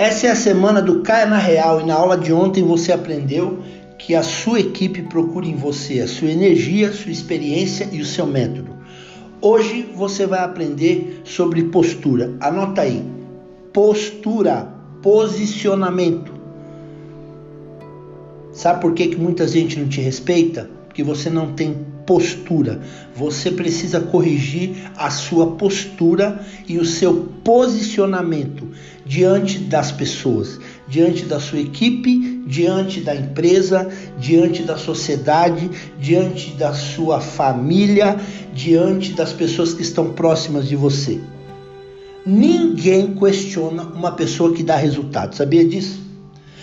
Essa é a semana do Caia na Real e na aula de ontem você aprendeu que a sua equipe procura em você a sua energia, sua experiência e o seu método. Hoje você vai aprender sobre postura. Anota aí. Postura, posicionamento. Sabe por que, que muita gente não te respeita? Porque você não tem postura. Você precisa corrigir a sua postura e o seu posicionamento diante das pessoas, diante da sua equipe, diante da empresa, diante da sociedade, diante da sua família, diante das pessoas que estão próximas de você. Ninguém questiona uma pessoa que dá resultado, sabia disso?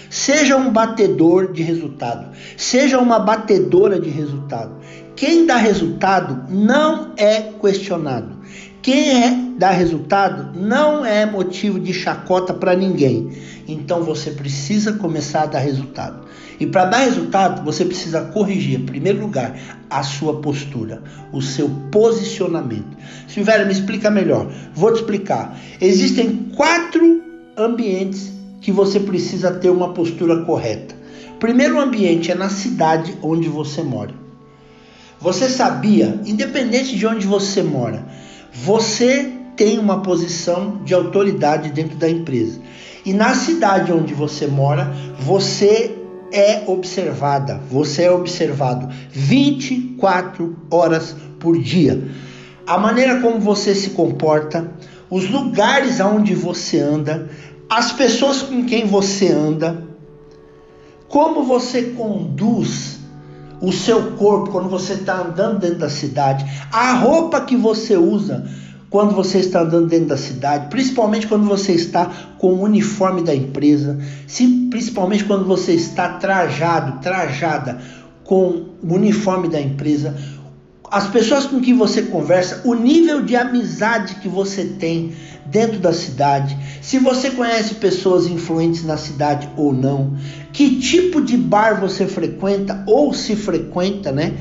Seja um batedor de resultado, seja uma batedora de resultado. Quem dá resultado não é questionado. Quem é, dá resultado não é motivo de chacota para ninguém. Então você precisa começar a dar resultado. E para dar resultado, você precisa corrigir, em primeiro lugar, a sua postura, o seu posicionamento. Silvério, me explica melhor. Vou te explicar. Existem quatro ambientes que você precisa ter uma postura correta. Primeiro ambiente é na cidade onde você mora. Você sabia, independente de onde você mora, você tem uma posição de autoridade dentro da empresa. E na cidade onde você mora, você é observada, você é observado 24 horas por dia. A maneira como você se comporta, os lugares aonde você anda, as pessoas com quem você anda, como você conduz o seu corpo quando você está andando dentro da cidade, a roupa que você usa quando você está andando dentro da cidade, principalmente quando você está com o uniforme da empresa, principalmente quando você está trajado, trajada com o uniforme da empresa, as pessoas com quem você conversa, o nível de amizade que você tem dentro da cidade, se você conhece pessoas influentes na cidade ou não, que tipo de bar você frequenta ou se frequenta, né?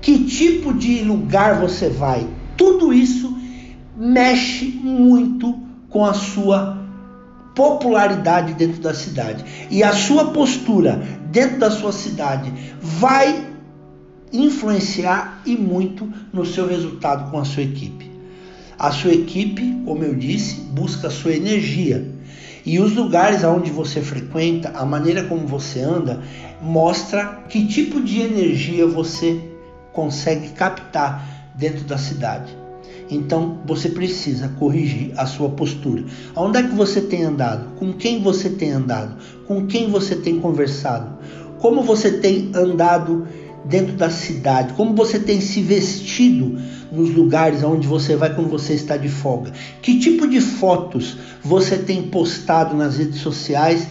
Que tipo de lugar você vai? Tudo isso mexe muito com a sua popularidade dentro da cidade. E a sua postura dentro da sua cidade vai influenciar e muito no seu resultado com a sua equipe. A sua equipe, como eu disse, busca a sua energia. E os lugares aonde você frequenta, a maneira como você anda, mostra que tipo de energia você consegue captar dentro da cidade. Então você precisa corrigir a sua postura. Onde é que você tem andado? Com quem você tem andado? Com quem você tem conversado? Como você tem andado dentro da cidade, como você tem se vestido nos lugares onde você vai quando você está de folga, que tipo de fotos você tem postado nas redes sociais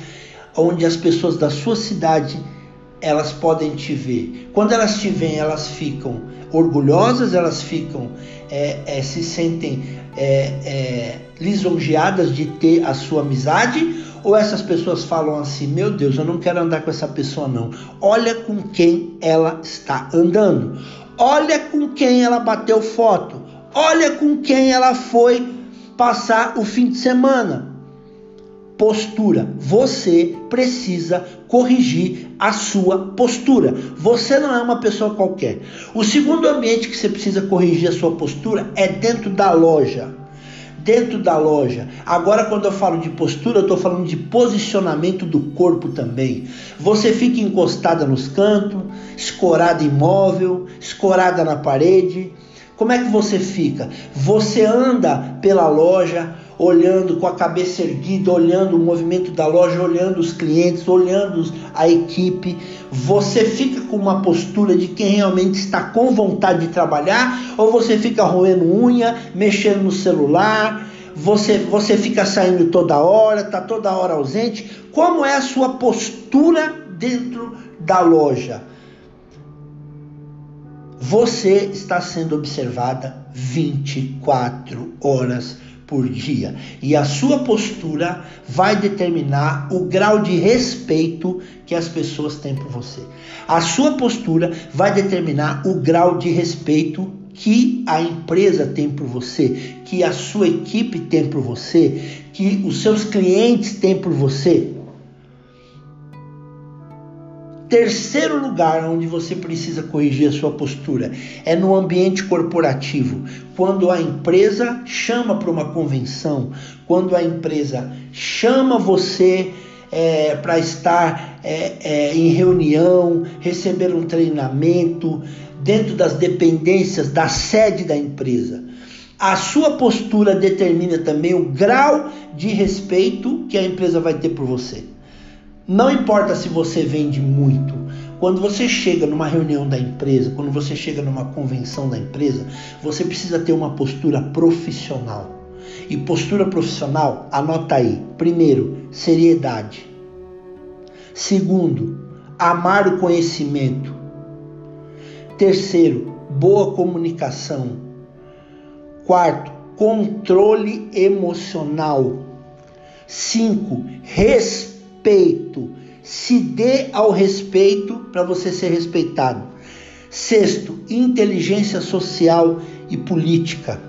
onde as pessoas da sua cidade elas podem te ver. Quando elas te veem, elas ficam orgulhosas, elas ficam é, é, se sentem é, é lisonjeadas de ter a sua amizade ou essas pessoas falam assim: meu Deus, eu não quero andar com essa pessoa, não. Olha com quem ela está andando. Olha com quem ela bateu foto. Olha com quem ela foi passar o fim de semana. Postura. Você precisa corrigir a sua postura. Você não é uma pessoa qualquer. O segundo ambiente que você precisa corrigir a sua postura é dentro da loja dentro da loja. Agora, quando eu falo de postura, eu estou falando de posicionamento do corpo também. Você fica encostada nos cantos, escorada imóvel, escorada na parede. Como é que você fica? Você anda pela loja olhando com a cabeça erguida, olhando o movimento da loja, olhando os clientes, olhando a equipe. Você fica com uma postura de quem realmente está com vontade de trabalhar ou você fica roendo unha, mexendo no celular, você, você fica saindo toda hora, está toda hora ausente. Como é a sua postura dentro da loja? Você está sendo observada 24 horas por dia. E a sua postura vai determinar o grau de respeito que as pessoas têm por você. A sua postura vai determinar o grau de respeito que a empresa tem por você, que a sua equipe tem por você, que os seus clientes têm por você. Terceiro lugar onde você precisa corrigir a sua postura é no ambiente corporativo. Quando a empresa chama para uma convenção, quando a empresa chama você é, para estar é, é, em reunião, receber um treinamento dentro das dependências da sede da empresa. A sua postura determina também o grau de respeito que a empresa vai ter por você. Não importa se você vende muito. Quando você chega numa reunião da empresa, quando você chega numa convenção da empresa, você precisa ter uma postura profissional. E postura profissional, anota aí. Primeiro, seriedade. Segundo, amar o conhecimento. Terceiro, boa comunicação. Quarto, controle emocional. Cinco, respeito respeito. Se dê ao respeito para você ser respeitado. Sexto, inteligência social e política.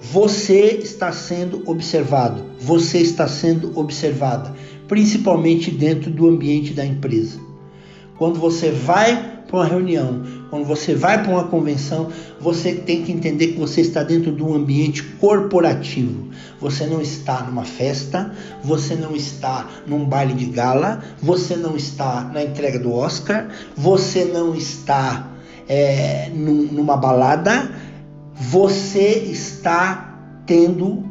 Você está sendo observado, você está sendo observada, principalmente dentro do ambiente da empresa. Quando você vai para uma reunião, quando você vai para uma convenção, você tem que entender que você está dentro de um ambiente corporativo. Você não está numa festa, você não está num baile de gala, você não está na entrega do Oscar, você não está é, num, numa balada, você está tendo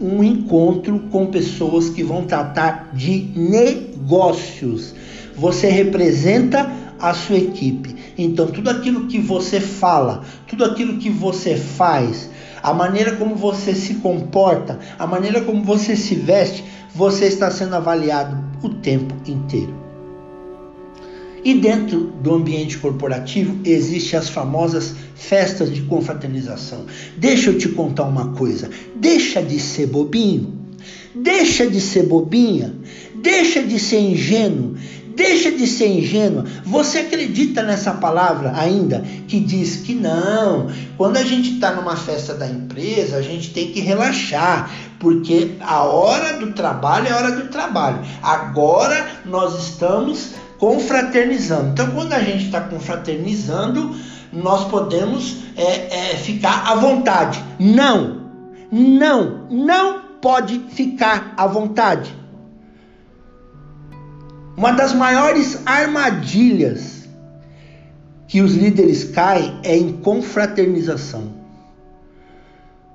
um encontro com pessoas que vão tratar de negócios. Você representa a sua equipe. Então, tudo aquilo que você fala, tudo aquilo que você faz, a maneira como você se comporta, a maneira como você se veste, você está sendo avaliado o tempo inteiro. E dentro do ambiente corporativo existem as famosas festas de confraternização. Deixa eu te contar uma coisa, deixa de ser bobinho, deixa de ser bobinha, deixa de ser ingênuo, Deixa de ser ingênua. Você acredita nessa palavra ainda que diz que não, quando a gente está numa festa da empresa, a gente tem que relaxar, porque a hora do trabalho é hora do trabalho. Agora nós estamos confraternizando. Então, quando a gente está confraternizando, nós podemos é, é, ficar à vontade. Não, não, não pode ficar à vontade. Uma das maiores armadilhas que os líderes caem é em confraternização.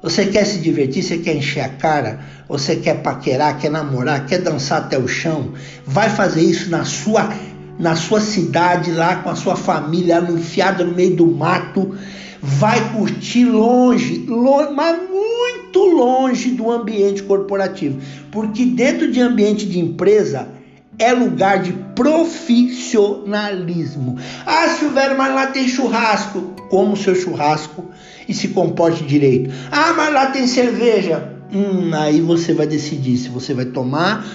Você quer se divertir, você quer encher a cara, você quer paquerar, quer namorar, quer dançar até o chão, vai fazer isso na sua na sua cidade lá com a sua família, enfiada no meio do mato, vai curtir longe, longe, mas muito longe do ambiente corporativo, porque dentro de ambiente de empresa é lugar de profissionalismo. Ah, Silvério, mas lá tem churrasco. Como o seu churrasco e se comporte direito. Ah, mas lá tem cerveja. Hum, aí você vai decidir se você vai tomar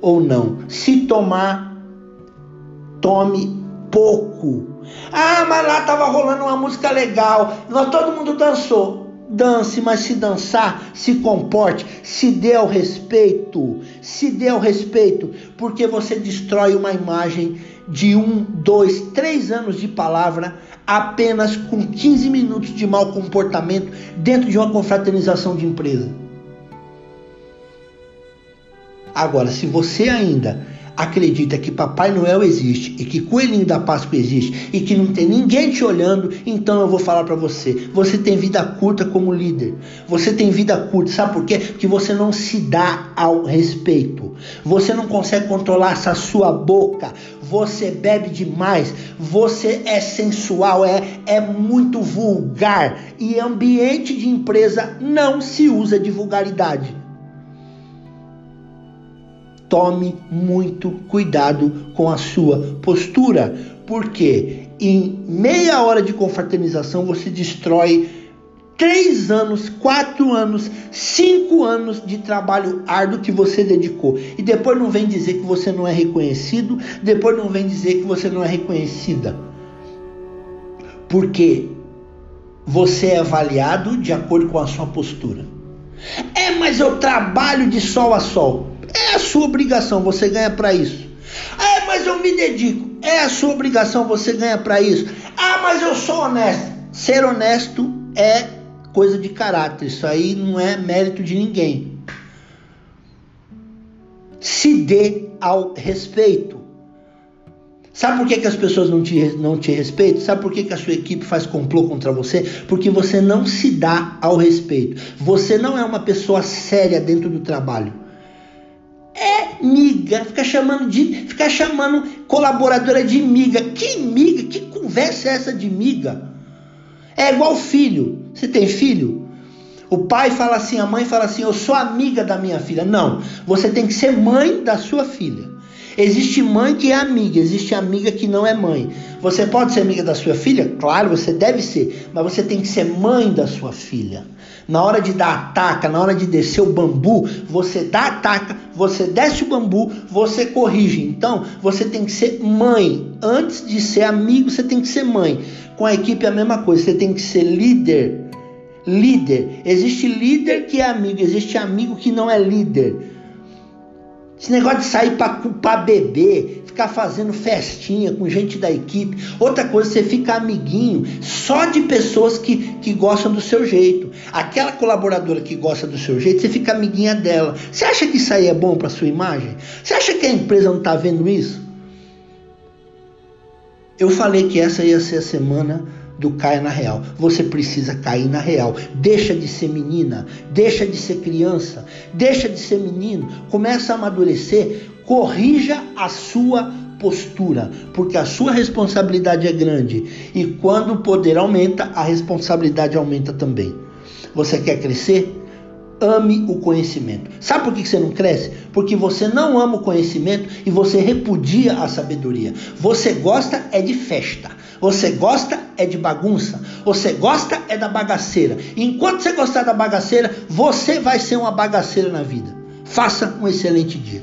ou não. Se tomar, tome pouco. Ah, mas lá tava rolando uma música legal. Nós todo mundo dançou dance, mas se dançar, se comporte, se dê ao respeito, se dê ao respeito, porque você destrói uma imagem de um, dois, três anos de palavra apenas com 15 minutos de mau comportamento dentro de uma confraternização de empresa. Agora, se você ainda acredita que Papai Noel existe e que Coelhinho da Páscoa existe e que não tem ninguém te olhando, então eu vou falar para você: você tem vida curta como líder. Você tem vida curta, sabe por quê? Porque você não se dá ao respeito. Você não consegue controlar essa sua boca. Você bebe demais. Você é sensual, é, é muito vulgar. E ambiente de empresa não se usa de vulgaridade tome muito cuidado com a sua postura, porque em meia hora de confraternização você destrói três anos, quatro anos, cinco anos de trabalho árduo que você dedicou. E depois não vem dizer que você não é reconhecido, depois não vem dizer que você não é reconhecida. Porque você é avaliado de acordo com a sua postura. É, mas eu trabalho de sol a sol. Sua obrigação, você ganha para isso. É, mas eu me dedico. É a sua obrigação, você ganha para isso. Ah, mas eu sou honesto. Ser honesto é coisa de caráter. Isso aí não é mérito de ninguém. Se dê ao respeito. Sabe por que, que as pessoas não te, não te respeitam? Sabe por que, que a sua equipe faz complô contra você? Porque você não se dá ao respeito. Você não é uma pessoa séria dentro do trabalho. É miga, fica chamando de, fica chamando colaboradora de miga. Que miga? Que conversa é essa de miga? É igual filho. Você tem filho? O pai fala assim, a mãe fala assim: "Eu sou amiga da minha filha". Não, você tem que ser mãe da sua filha. Existe mãe que é amiga, existe amiga que não é mãe. Você pode ser amiga da sua filha? Claro, você deve ser, mas você tem que ser mãe da sua filha. Na hora de dar ataca, na hora de descer o bambu, você dá ataca, você desce o bambu, você corrige. Então, você tem que ser mãe. Antes de ser amigo, você tem que ser mãe. Com a equipe é a mesma coisa, você tem que ser líder. Líder. Existe líder que é amigo, existe amigo que não é líder. Esse negócio de sair para beber, ficar fazendo festinha com gente da equipe. Outra coisa, você fica amiguinho só de pessoas que, que gostam do seu jeito. Aquela colaboradora que gosta do seu jeito, você fica amiguinha dela. Você acha que isso aí é bom para sua imagem? Você acha que a empresa não está vendo isso? Eu falei que essa ia ser a semana do caia na real. Você precisa cair na real. Deixa de ser menina, deixa de ser criança, deixa de ser menino, começa a amadurecer, corrija a sua postura, porque a sua responsabilidade é grande e quando o poder aumenta, a responsabilidade aumenta também. Você quer crescer? Ame o conhecimento. Sabe por que você não cresce? Porque você não ama o conhecimento e você repudia a sabedoria. Você gosta é de festa. Você gosta é de bagunça. Você gosta é da bagaceira. Enquanto você gostar da bagaceira, você vai ser uma bagaceira na vida. Faça um excelente dia.